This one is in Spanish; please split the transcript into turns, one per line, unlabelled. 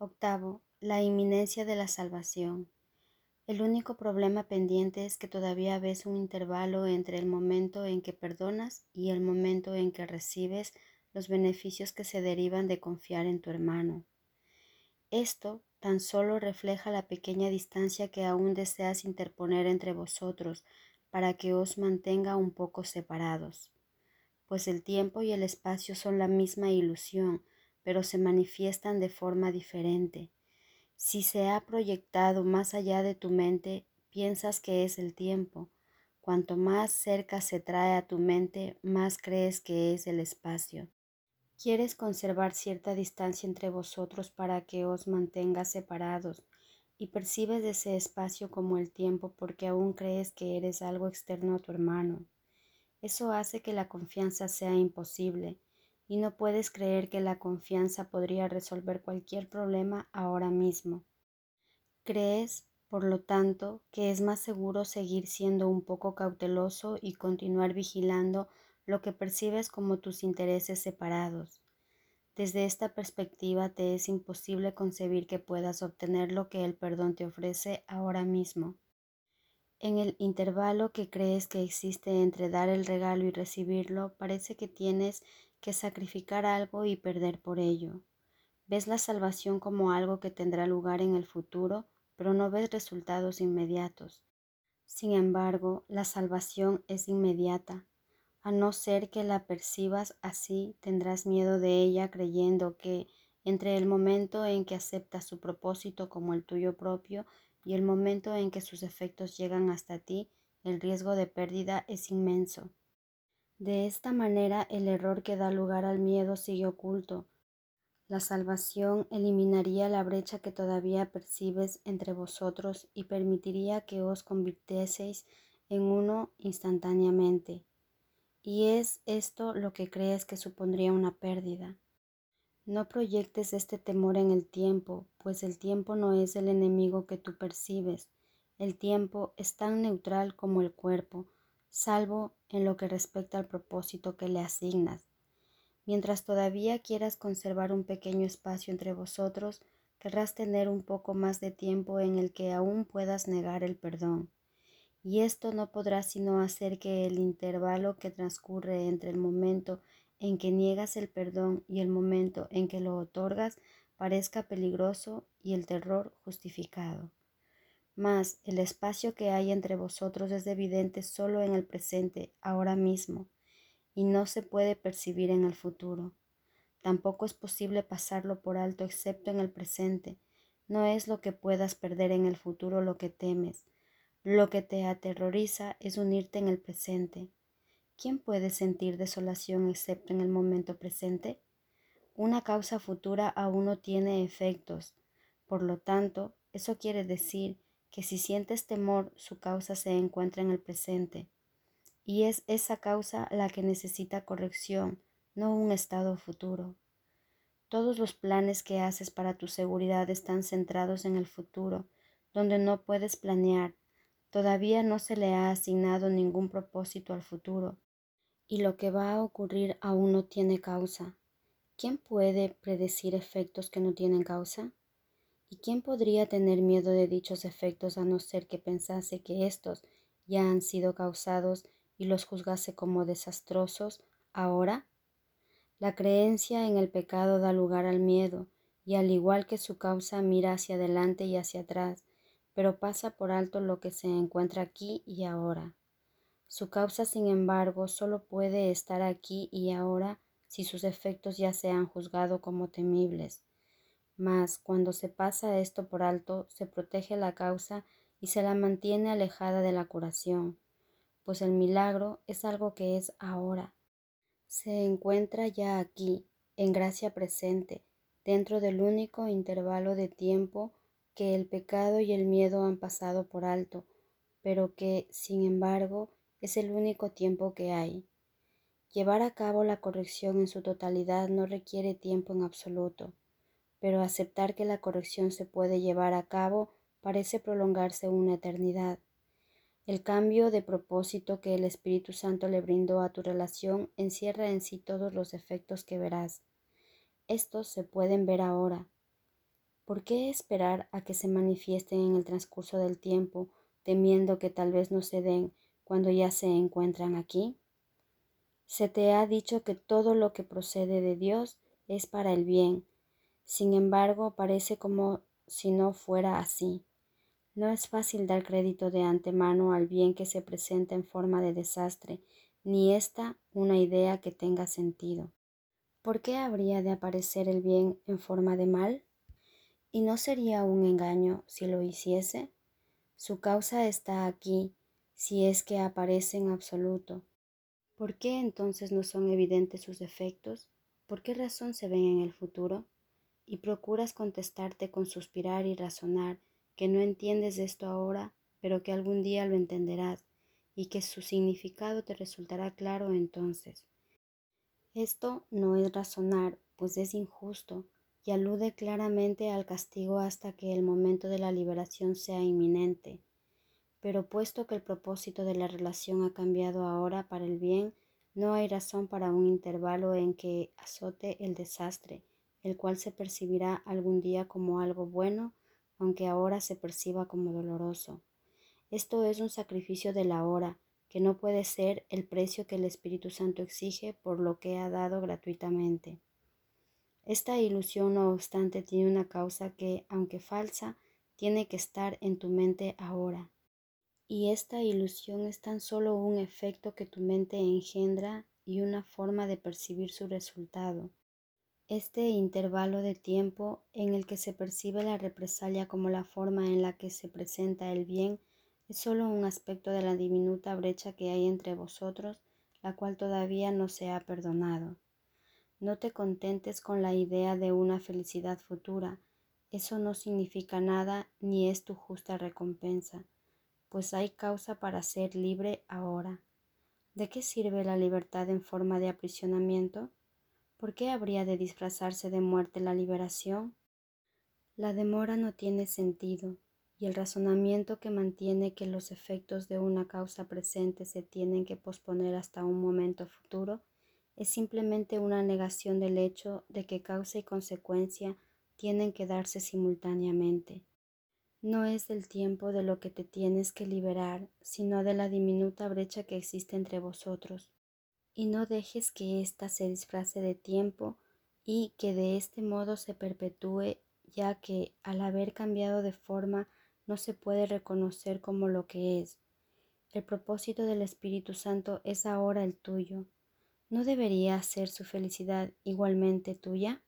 Octavo, la inminencia de la salvación. El único problema pendiente es que todavía ves un intervalo entre el momento en que perdonas y el momento en que recibes los beneficios que se derivan de confiar en tu hermano. Esto tan solo refleja la pequeña distancia que aún deseas interponer entre vosotros para que os mantenga un poco separados, pues el tiempo y el espacio son la misma ilusión, pero se manifiestan de forma diferente. Si se ha proyectado más allá de tu mente, piensas que es el tiempo. Cuanto más cerca se trae a tu mente, más crees que es el espacio. Quieres conservar cierta distancia entre vosotros para que os mantengas separados y percibes ese espacio como el tiempo porque aún crees que eres algo externo a tu hermano. Eso hace que la confianza sea imposible y no puedes creer que la confianza podría resolver cualquier problema ahora mismo. Crees, por lo tanto, que es más seguro seguir siendo un poco cauteloso y continuar vigilando lo que percibes como tus intereses separados. Desde esta perspectiva te es imposible concebir que puedas obtener lo que el perdón te ofrece ahora mismo. En el intervalo que crees que existe entre dar el regalo y recibirlo, parece que tienes que sacrificar algo y perder por ello. Ves la salvación como algo que tendrá lugar en el futuro, pero no ves resultados inmediatos. Sin embargo, la salvación es inmediata. A no ser que la percibas así, tendrás miedo de ella creyendo que entre el momento en que aceptas su propósito como el tuyo propio y el momento en que sus efectos llegan hasta ti, el riesgo de pérdida es inmenso. De esta manera el error que da lugar al miedo sigue oculto. La salvación eliminaría la brecha que todavía percibes entre vosotros y permitiría que os convirtieseis en uno instantáneamente. Y es esto lo que crees que supondría una pérdida. No proyectes este temor en el tiempo, pues el tiempo no es el enemigo que tú percibes. El tiempo es tan neutral como el cuerpo, salvo en lo que respecta al propósito que le asignas. Mientras todavía quieras conservar un pequeño espacio entre vosotros, querrás tener un poco más de tiempo en el que aún puedas negar el perdón. Y esto no podrá sino hacer que el intervalo que transcurre entre el momento en que niegas el perdón y el momento en que lo otorgas parezca peligroso y el terror justificado. Mas el espacio que hay entre vosotros es evidente solo en el presente, ahora mismo, y no se puede percibir en el futuro. Tampoco es posible pasarlo por alto excepto en el presente. No es lo que puedas perder en el futuro lo que temes. Lo que te aterroriza es unirte en el presente. ¿Quién puede sentir desolación excepto en el momento presente? Una causa futura aún no tiene efectos. Por lo tanto, eso quiere decir que si sientes temor, su causa se encuentra en el presente. Y es esa causa la que necesita corrección, no un estado futuro. Todos los planes que haces para tu seguridad están centrados en el futuro, donde no puedes planear. Todavía no se le ha asignado ningún propósito al futuro, y lo que va a ocurrir aún no tiene causa. ¿Quién puede predecir efectos que no tienen causa? ¿Y quién podría tener miedo de dichos efectos a no ser que pensase que éstos ya han sido causados y los juzgase como desastrosos ahora? La creencia en el pecado da lugar al miedo, y al igual que su causa mira hacia adelante y hacia atrás, pero pasa por alto lo que se encuentra aquí y ahora. Su causa, sin embargo, solo puede estar aquí y ahora si sus efectos ya se han juzgado como temibles. Mas cuando se pasa esto por alto, se protege la causa y se la mantiene alejada de la curación, pues el milagro es algo que es ahora. Se encuentra ya aquí, en gracia presente, dentro del único intervalo de tiempo que el pecado y el miedo han pasado por alto, pero que, sin embargo, es el único tiempo que hay. Llevar a cabo la corrección en su totalidad no requiere tiempo en absoluto pero aceptar que la corrección se puede llevar a cabo parece prolongarse una eternidad. El cambio de propósito que el Espíritu Santo le brindó a tu relación encierra en sí todos los efectos que verás. Estos se pueden ver ahora. ¿Por qué esperar a que se manifiesten en el transcurso del tiempo, temiendo que tal vez no se den cuando ya se encuentran aquí? Se te ha dicho que todo lo que procede de Dios es para el bien. Sin embargo, parece como si no fuera así. No es fácil dar crédito de antemano al bien que se presenta en forma de desastre, ni esta una idea que tenga sentido. ¿Por qué habría de aparecer el bien en forma de mal? ¿Y no sería un engaño si lo hiciese? Su causa está aquí, si es que aparece en absoluto. ¿Por qué entonces no son evidentes sus efectos? ¿Por qué razón se ven en el futuro? Y procuras contestarte con suspirar y razonar que no entiendes esto ahora, pero que algún día lo entenderás y que su significado te resultará claro entonces. Esto no es razonar, pues es injusto y alude claramente al castigo hasta que el momento de la liberación sea inminente. Pero puesto que el propósito de la relación ha cambiado ahora para el bien, no hay razón para un intervalo en que azote el desastre, el cual se percibirá algún día como algo bueno, aunque ahora se perciba como doloroso. Esto es un sacrificio de la hora, que no puede ser el precio que el Espíritu Santo exige por lo que ha dado gratuitamente. Esta ilusión, no obstante, tiene una causa que, aunque falsa, tiene que estar en tu mente ahora. Y esta ilusión es tan solo un efecto que tu mente engendra y una forma de percibir su resultado. Este intervalo de tiempo en el que se percibe la represalia como la forma en la que se presenta el bien es solo un aspecto de la diminuta brecha que hay entre vosotros, la cual todavía no se ha perdonado. No te contentes con la idea de una felicidad futura, eso no significa nada ni es tu justa recompensa, pues hay causa para ser libre ahora. ¿De qué sirve la libertad en forma de aprisionamiento? ¿Por qué habría de disfrazarse de muerte la liberación? La demora no tiene sentido, y el razonamiento que mantiene que los efectos de una causa presente se tienen que posponer hasta un momento futuro es simplemente una negación del hecho de que causa y consecuencia tienen que darse simultáneamente. No es del tiempo de lo que te tienes que liberar, sino de la diminuta brecha que existe entre vosotros y no dejes que ésta se disfrace de tiempo y que de este modo se perpetúe, ya que al haber cambiado de forma no se puede reconocer como lo que es. El propósito del Espíritu Santo es ahora el tuyo. ¿No debería ser su felicidad igualmente tuya?